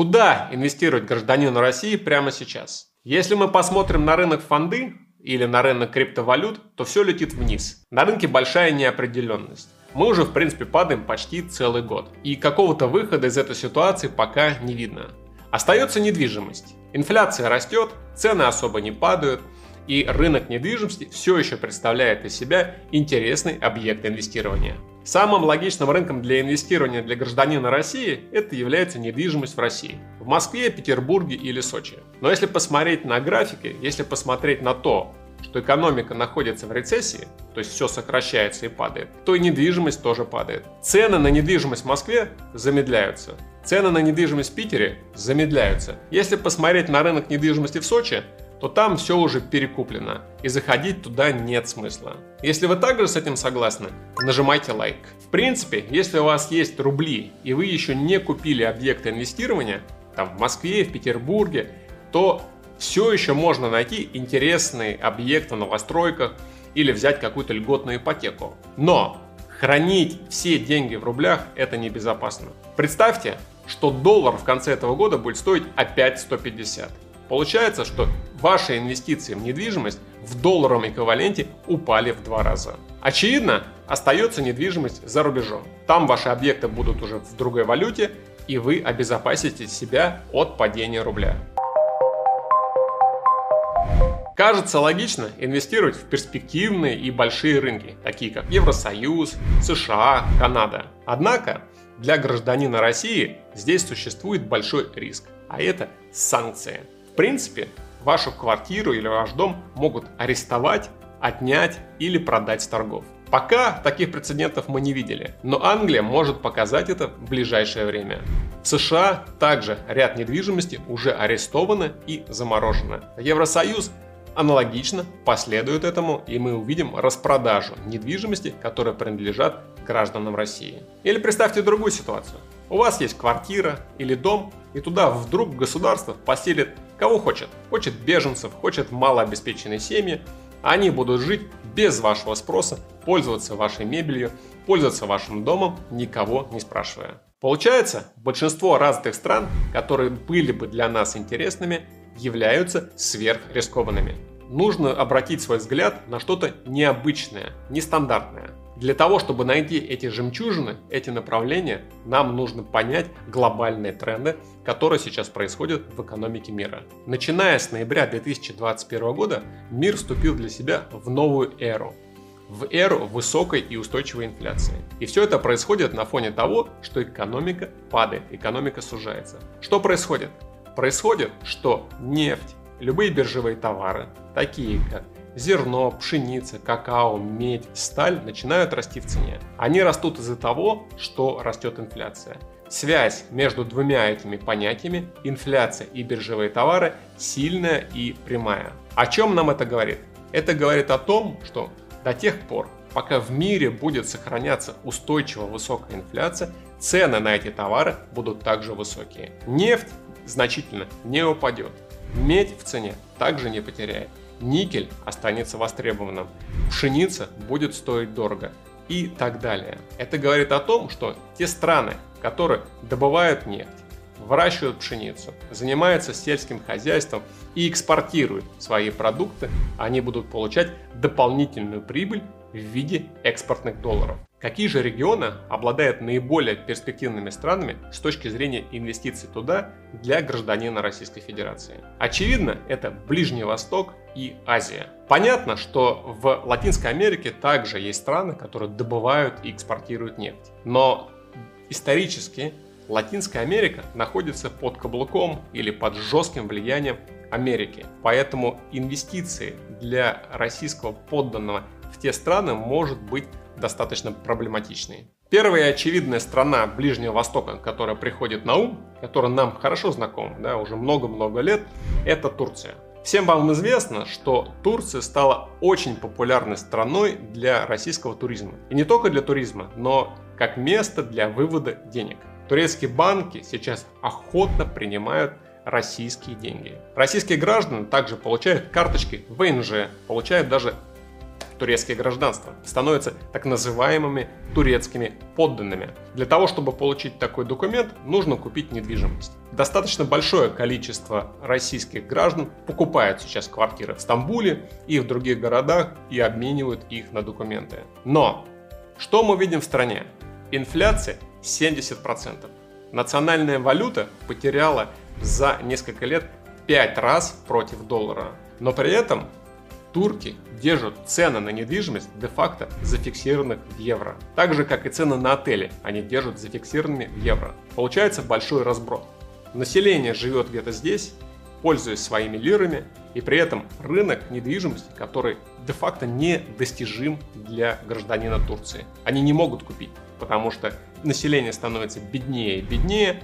Куда инвестировать гражданину России прямо сейчас? Если мы посмотрим на рынок фонды или на рынок криптовалют, то все летит вниз. На рынке большая неопределенность. Мы уже, в принципе, падаем почти целый год. И какого-то выхода из этой ситуации пока не видно. Остается недвижимость. Инфляция растет, цены особо не падают, и рынок недвижимости все еще представляет из себя интересный объект инвестирования. Самым логичным рынком для инвестирования для гражданина России это является недвижимость в России. В Москве, Петербурге или Сочи. Но если посмотреть на графики, если посмотреть на то, что экономика находится в рецессии, то есть все сокращается и падает, то и недвижимость тоже падает. Цены на недвижимость в Москве замедляются. Цены на недвижимость в Питере замедляются. Если посмотреть на рынок недвижимости в Сочи, то там все уже перекуплено, и заходить туда нет смысла. Если вы также с этим согласны, нажимайте лайк. В принципе, если у вас есть рубли, и вы еще не купили объекты инвестирования, там в Москве, в Петербурге, то все еще можно найти интересный объект в новостройках или взять какую-то льготную ипотеку. Но хранить все деньги в рублях это небезопасно. Представьте, что доллар в конце этого года будет стоить опять 150. Получается, что ваши инвестиции в недвижимость в долларовом эквиваленте упали в два раза. Очевидно, остается недвижимость за рубежом. Там ваши объекты будут уже в другой валюте, и вы обезопасите себя от падения рубля. Кажется логично инвестировать в перспективные и большие рынки, такие как Евросоюз, США, Канада. Однако для гражданина России здесь существует большой риск, а это санкции. Принципе, вашу квартиру или ваш дом могут арестовать, отнять или продать с торгов. Пока таких прецедентов мы не видели, но Англия может показать это в ближайшее время. В США также ряд недвижимости уже арестованы и заморожены. Евросоюз аналогично последует этому, и мы увидим распродажу недвижимости, которая принадлежат гражданам России. Или представьте другую ситуацию. У вас есть квартира или дом, и туда вдруг государство поселит кого хочет. Хочет беженцев, хочет малообеспеченные семьи. Они будут жить без вашего спроса, пользоваться вашей мебелью, пользоваться вашим домом, никого не спрашивая. Получается, большинство развитых стран, которые были бы для нас интересными, являются сверхрискованными. Нужно обратить свой взгляд на что-то необычное, нестандартное. Для того, чтобы найти эти жемчужины, эти направления, нам нужно понять глобальные тренды, которые сейчас происходят в экономике мира. Начиная с ноября 2021 года, мир вступил для себя в новую эру. В эру высокой и устойчивой инфляции. И все это происходит на фоне того, что экономика падает, экономика сужается. Что происходит? Происходит, что нефть, любые биржевые товары, такие как зерно, пшеница, какао, медь, сталь начинают расти в цене. Они растут из-за того, что растет инфляция. Связь между двумя этими понятиями, инфляция и биржевые товары, сильная и прямая. О чем нам это говорит? Это говорит о том, что до тех пор, пока в мире будет сохраняться устойчиво высокая инфляция, цены на эти товары будут также высокие. Нефть значительно не упадет. Медь в цене также не потеряет никель останется востребованным, пшеница будет стоить дорого и так далее. Это говорит о том, что те страны, которые добывают нефть, выращивают пшеницу, занимаются сельским хозяйством и экспортируют свои продукты, они будут получать дополнительную прибыль в виде экспортных долларов. Какие же регионы обладают наиболее перспективными странами с точки зрения инвестиций туда для гражданина Российской Федерации? Очевидно, это Ближний Восток и Азия. Понятно, что в Латинской Америке также есть страны, которые добывают и экспортируют нефть. Но исторически Латинская Америка находится под каблуком или под жестким влиянием Америки. Поэтому инвестиции для российского подданного в те страны может быть достаточно проблематичные. Первая очевидная страна Ближнего Востока, которая приходит на ум, которая нам хорошо знакома, да, уже много-много лет, это Турция. Всем вам известно, что Турция стала очень популярной страной для российского туризма. И не только для туризма, но как место для вывода денег. Турецкие банки сейчас охотно принимают российские деньги. Российские граждане также получают карточки ВНЖ, получают даже турецкие гражданства, становятся так называемыми турецкими подданными. Для того, чтобы получить такой документ, нужно купить недвижимость. Достаточно большое количество российских граждан покупают сейчас квартиры в Стамбуле и в других городах и обменивают их на документы. Но что мы видим в стране? Инфляция 70%. Национальная валюта потеряла за несколько лет 5 раз против доллара. Но при этом турки держат цены на недвижимость де-факто зафиксированных в евро. Так же, как и цены на отели, они держат зафиксированными в евро. Получается большой разброд. Население живет где-то здесь, пользуясь своими лирами, и при этом рынок недвижимости, который де-факто недостижим для гражданина Турции. Они не могут купить, потому что население становится беднее и беднее,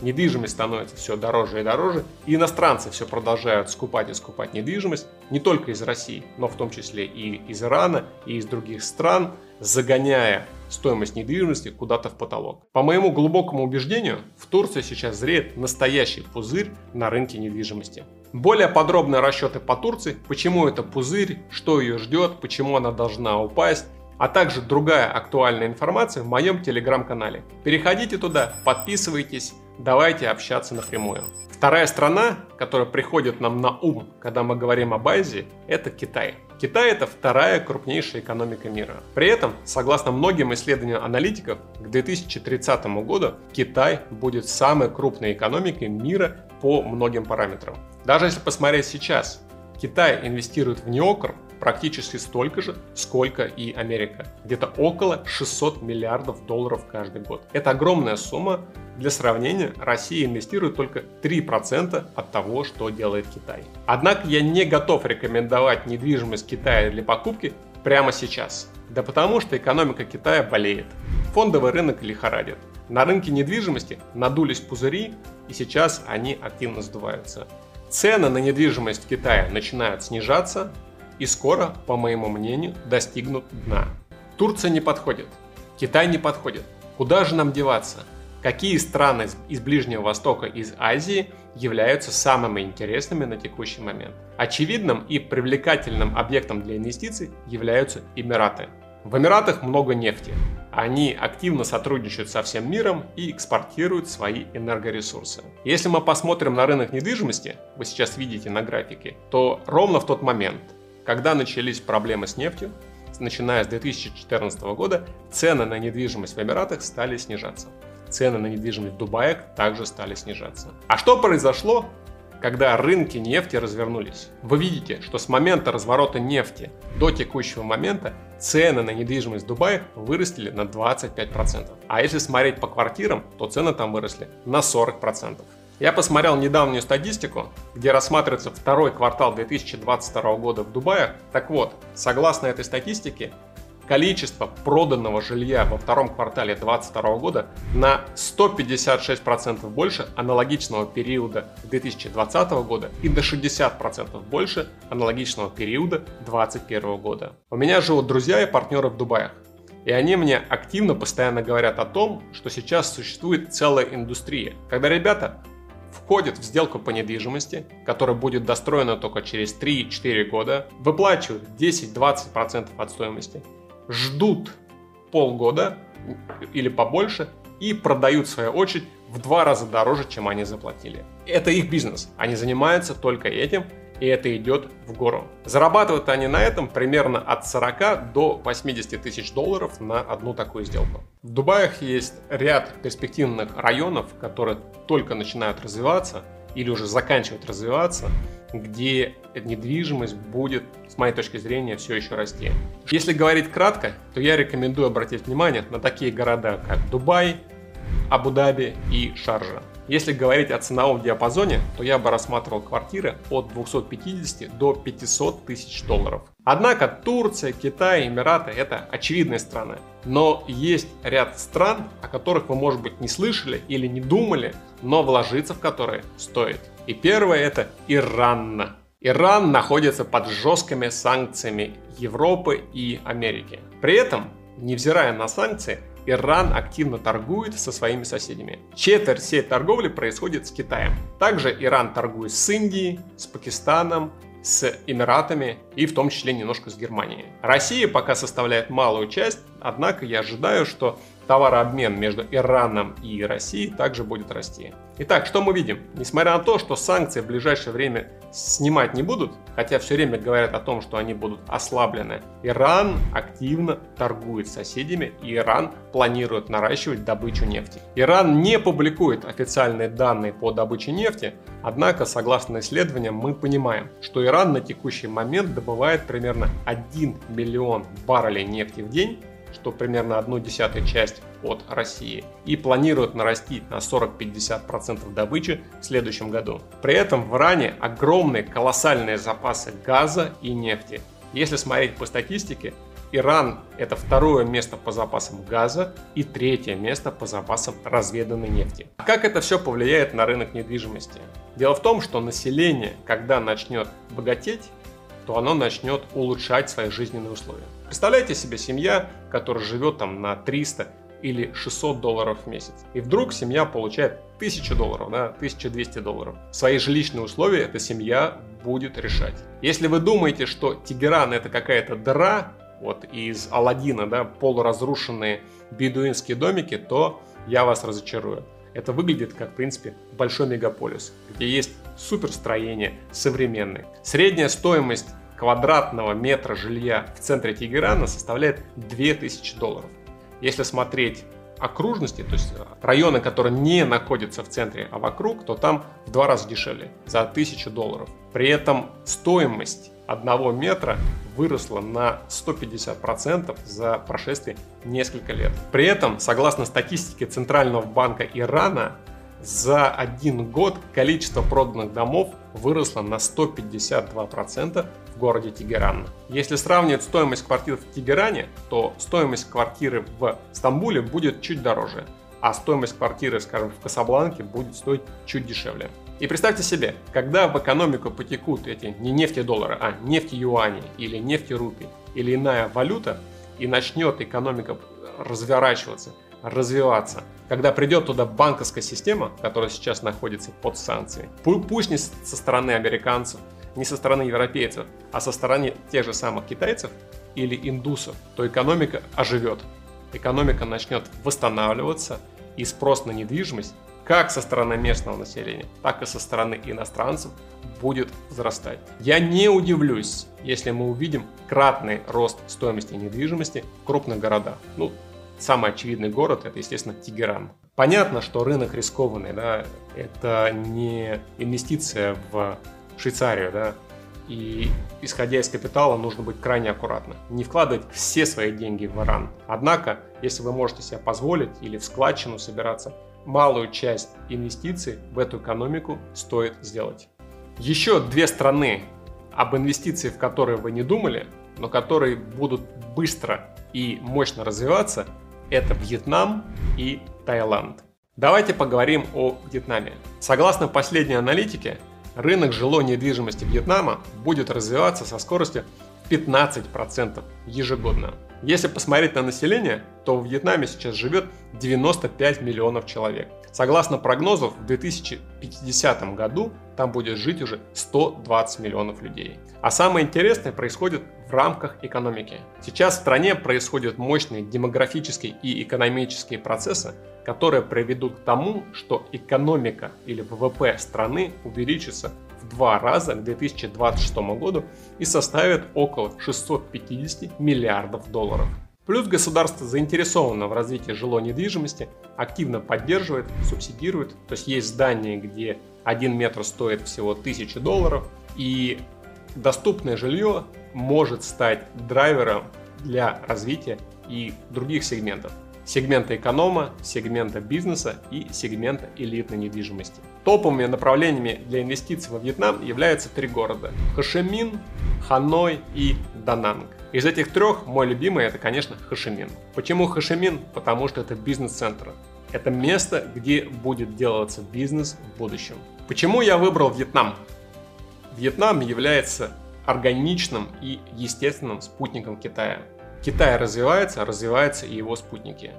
недвижимость становится все дороже и дороже, и иностранцы все продолжают скупать и скупать недвижимость, не только из России, но в том числе и из Ирана, и из других стран, загоняя стоимость недвижимости куда-то в потолок. По моему глубокому убеждению, в Турции сейчас зреет настоящий пузырь на рынке недвижимости. Более подробные расчеты по Турции, почему это пузырь, что ее ждет, почему она должна упасть, а также другая актуальная информация в моем телеграм-канале. Переходите туда, подписывайтесь, давайте общаться напрямую. Вторая страна, которая приходит нам на ум, когда мы говорим об Азии, это Китай. Китай это вторая крупнейшая экономика мира. При этом, согласно многим исследованиям аналитиков, к 2030 году Китай будет самой крупной экономикой мира по многим параметрам. Даже если посмотреть сейчас, Китай инвестирует в неокр практически столько же, сколько и Америка. Где-то около 600 миллиардов долларов каждый год. Это огромная сумма. Для сравнения, Россия инвестирует только 3% от того, что делает Китай. Однако я не готов рекомендовать недвижимость Китая для покупки прямо сейчас. Да потому что экономика Китая болеет. Фондовый рынок лихорадит. На рынке недвижимости надулись пузыри, и сейчас они активно сдуваются. Цены на недвижимость в Китае начинают снижаться, и скоро, по моему мнению, достигнут дна. Турция не подходит, Китай не подходит. Куда же нам деваться? Какие страны из Ближнего Востока, из Азии являются самыми интересными на текущий момент? Очевидным и привлекательным объектом для инвестиций являются Эмираты. В Эмиратах много нефти. Они активно сотрудничают со всем миром и экспортируют свои энергоресурсы. Если мы посмотрим на рынок недвижимости, вы сейчас видите на графике, то ровно в тот момент, когда начались проблемы с нефтью, начиная с 2014 года, цены на недвижимость в Эмиратах стали снижаться. Цены на недвижимость в Дубае также стали снижаться. А что произошло, когда рынки нефти развернулись? Вы видите, что с момента разворота нефти до текущего момента цены на недвижимость в Дубае выросли на 25%. А если смотреть по квартирам, то цены там выросли на 40%. Я посмотрел недавнюю статистику, где рассматривается второй квартал 2022 года в Дубае. Так вот, согласно этой статистике, количество проданного жилья во втором квартале 2022 года на 156% больше аналогичного периода 2020 года и до 60% больше аналогичного периода 2021 года. У меня живут друзья и партнеры в Дубае. И они мне активно постоянно говорят о том, что сейчас существует целая индустрия, когда ребята входят в сделку по недвижимости, которая будет достроена только через 3-4 года, выплачивают 10-20% от стоимости, ждут полгода или побольше и продают в свою очередь в два раза дороже, чем они заплатили. Это их бизнес. Они занимаются только этим и это идет в гору. Зарабатывают они на этом примерно от 40 до 80 тысяч долларов на одну такую сделку. В Дубаях есть ряд перспективных районов, которые только начинают развиваться или уже заканчивают развиваться, где недвижимость будет, с моей точки зрения, все еще расти. Если говорить кратко, то я рекомендую обратить внимание на такие города, как Дубай, Абу-Даби и Шаржа. Если говорить о ценовом диапазоне, то я бы рассматривал квартиры от 250 до 500 тысяч долларов. Однако Турция, Китай, Эмираты – это очевидные страны. Но есть ряд стран, о которых вы, может быть, не слышали или не думали, но вложиться в которые стоит. И первое – это Иран. Иран находится под жесткими санкциями Европы и Америки. При этом, невзирая на санкции, Иран активно торгует со своими соседями. Четверть всей торговли происходит с Китаем. Также Иран торгует с Индией, с Пакистаном, с Эмиратами и в том числе немножко с Германией. Россия пока составляет малую часть, однако я ожидаю, что товарообмен между Ираном и Россией также будет расти. Итак, что мы видим? Несмотря на то, что санкции в ближайшее время снимать не будут, хотя все время говорят о том, что они будут ослаблены, Иран активно торгует с соседями, и Иран планирует наращивать добычу нефти. Иран не публикует официальные данные по добыче нефти, однако, согласно исследованиям, мы понимаем, что Иран на текущий момент добывает примерно 1 миллион баррелей нефти в день, что примерно одну десятую часть от России, и планирует нарастить на 40-50% добычи в следующем году. При этом в Иране огромные колоссальные запасы газа и нефти. Если смотреть по статистике, Иран – это второе место по запасам газа и третье место по запасам разведанной нефти. А как это все повлияет на рынок недвижимости? Дело в том, что население, когда начнет богатеть, то оно начнет улучшать свои жизненные условия. Представляете себе семья, которая живет там на 300 или 600 долларов в месяц. И вдруг семья получает 1000 долларов, да, 1200 долларов. Свои жилищные условия эта семья будет решать. Если вы думаете, что Тегеран это какая-то дыра, вот из Алладина, да, полуразрушенные бедуинские домики, то я вас разочарую. Это выглядит как, в принципе, большой мегаполис, где есть суперстроение современные. Средняя стоимость квадратного метра жилья в центре Тегерана составляет 2000 долларов. Если смотреть окружности, то есть районы, которые не находятся в центре, а вокруг, то там в два раза дешевле, за 1000 долларов. При этом стоимость одного метра выросла на 150% за прошествие несколько лет. При этом, согласно статистике Центрального банка Ирана, за один год количество проданных домов выросло на 152% в городе Тегеран. Если сравнивать стоимость квартир в Тегеране, то стоимость квартиры в Стамбуле будет чуть дороже, а стоимость квартиры, скажем, в Касабланке будет стоить чуть дешевле. И представьте себе, когда в экономику потекут эти не нефти доллары, а нефти юани или нефти рупий или иная валюта, и начнет экономика разворачиваться, развиваться, когда придет туда банковская система, которая сейчас находится под санкцией, пусть не со стороны американцев, не со стороны европейцев, а со стороны тех же самых китайцев или индусов, то экономика оживет. Экономика начнет восстанавливаться, и спрос на недвижимость как со стороны местного населения, так и со стороны иностранцев будет возрастать. Я не удивлюсь, если мы увидим кратный рост стоимости недвижимости в крупных городах. Ну, самый очевидный город это, естественно, Тегеран. Понятно, что рынок рискованный, да, это не инвестиция в Швейцарию, да, и исходя из капитала нужно быть крайне аккуратно. Не вкладывать все свои деньги в Иран. Однако, если вы можете себе позволить или в складчину собираться, малую часть инвестиций в эту экономику стоит сделать. Еще две страны, об инвестиции в которые вы не думали, но которые будут быстро и мощно развиваться, это Вьетнам и Таиланд. Давайте поговорим о Вьетнаме. Согласно последней аналитике, рынок жилой недвижимости Вьетнама будет развиваться со скоростью 15% ежегодно. Если посмотреть на население, то в Вьетнаме сейчас живет 95 миллионов человек. Согласно прогнозам, в 2050 году там будет жить уже 120 миллионов людей. А самое интересное происходит в рамках экономики. Сейчас в стране происходят мощные демографические и экономические процессы, которые приведут к тому, что экономика или ВВП страны увеличится два раза к 2026 году и составит около 650 миллиардов долларов. Плюс государство заинтересовано в развитии жилой недвижимости, активно поддерживает, субсидирует. То есть есть здания, где один метр стоит всего 1000 долларов, и доступное жилье может стать драйвером для развития и других сегментов сегмента эконома, сегмента бизнеса и сегмента элитной недвижимости. Топовыми направлениями для инвестиций во Вьетнам являются три города – Хошимин, Ханой и Дананг. Из этих трех мой любимый это, конечно, Хошимин. Почему Хошимин? Потому что это бизнес-центр. Это место, где будет делаться бизнес в будущем. Почему я выбрал Вьетнам? Вьетнам является органичным и естественным спутником Китая. Китай развивается, развиваются и его спутники.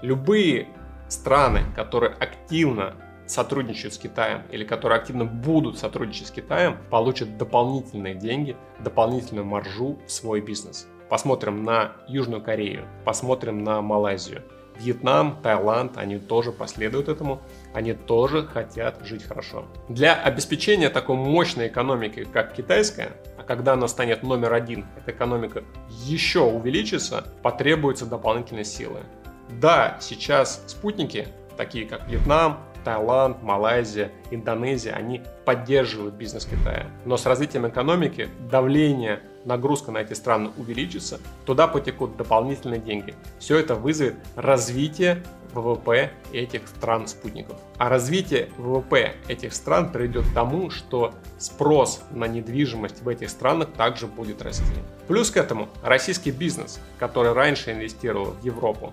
Любые страны, которые активно сотрудничают с Китаем или которые активно будут сотрудничать с Китаем, получат дополнительные деньги, дополнительную маржу в свой бизнес. Посмотрим на Южную Корею, посмотрим на Малайзию. Вьетнам, Таиланд, они тоже последуют этому, они тоже хотят жить хорошо. Для обеспечения такой мощной экономики, как китайская, а когда она станет номер один, эта экономика еще увеличится, потребуются дополнительные силы. Да, сейчас спутники, такие как Вьетнам, Таиланд, Малайзия, Индонезия, они поддерживают бизнес Китая. Но с развитием экономики давление, нагрузка на эти страны увеличится, туда потекут дополнительные деньги. Все это вызовет развитие ВВП этих стран-спутников. А развитие ВВП этих стран приведет к тому, что спрос на недвижимость в этих странах также будет расти. Плюс к этому российский бизнес, который раньше инвестировал в Европу,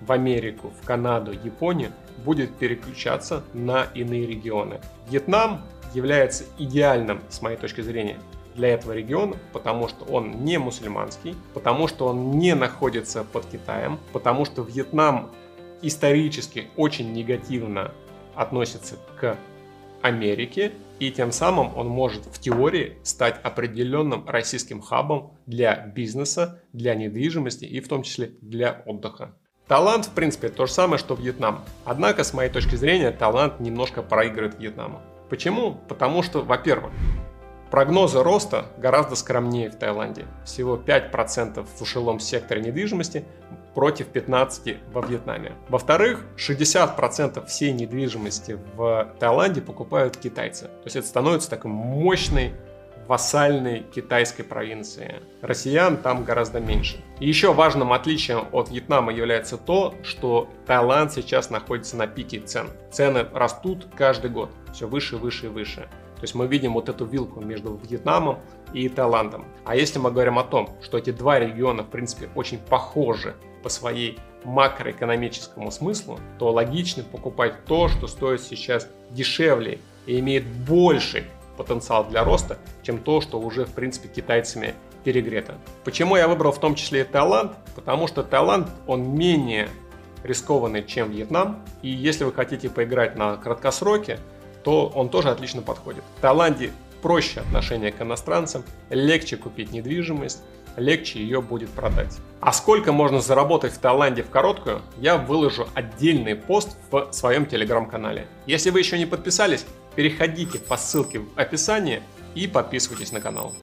в Америку, в Канаду, Японию, будет переключаться на иные регионы. Вьетнам является идеальным, с моей точки зрения, для этого региона, потому что он не мусульманский, потому что он не находится под Китаем, потому что Вьетнам исторически очень негативно относится к Америке, и тем самым он может в теории стать определенным российским хабом для бизнеса, для недвижимости и в том числе для отдыха. Таиланд, в принципе, то же самое, что Вьетнам. Однако, с моей точки зрения, Таиланд немножко проигрывает Вьетнаму. Почему? Потому что, во-первых, прогнозы роста гораздо скромнее в Таиланде. Всего 5% в ушелом секторе недвижимости против 15% во Вьетнаме. Во-вторых, 60% всей недвижимости в Таиланде покупают китайцы. То есть это становится такой мощной вассальной китайской провинции. Россиян там гораздо меньше. Еще важным отличием от Вьетнама является то, что Таиланд сейчас находится на пике цен. Цены растут каждый год, все выше, выше и выше. То есть мы видим вот эту вилку между Вьетнамом и Таиландом. А если мы говорим о том, что эти два региона, в принципе, очень похожи по своей макроэкономическому смыслу, то логично покупать то, что стоит сейчас дешевле и имеет больший потенциал для роста, чем то, что уже, в принципе, китайцами перегрето. Почему я выбрал в том числе и Таиланд? Потому что Таиланд, он менее рискованный, чем Вьетнам. И если вы хотите поиграть на краткосроке, то он тоже отлично подходит. В Таиланде проще отношение к иностранцам, легче купить недвижимость, легче ее будет продать. А сколько можно заработать в Таиланде в короткую, я выложу отдельный пост в своем телеграм-канале. Если вы еще не подписались, переходите по ссылке в описании и подписывайтесь на канал.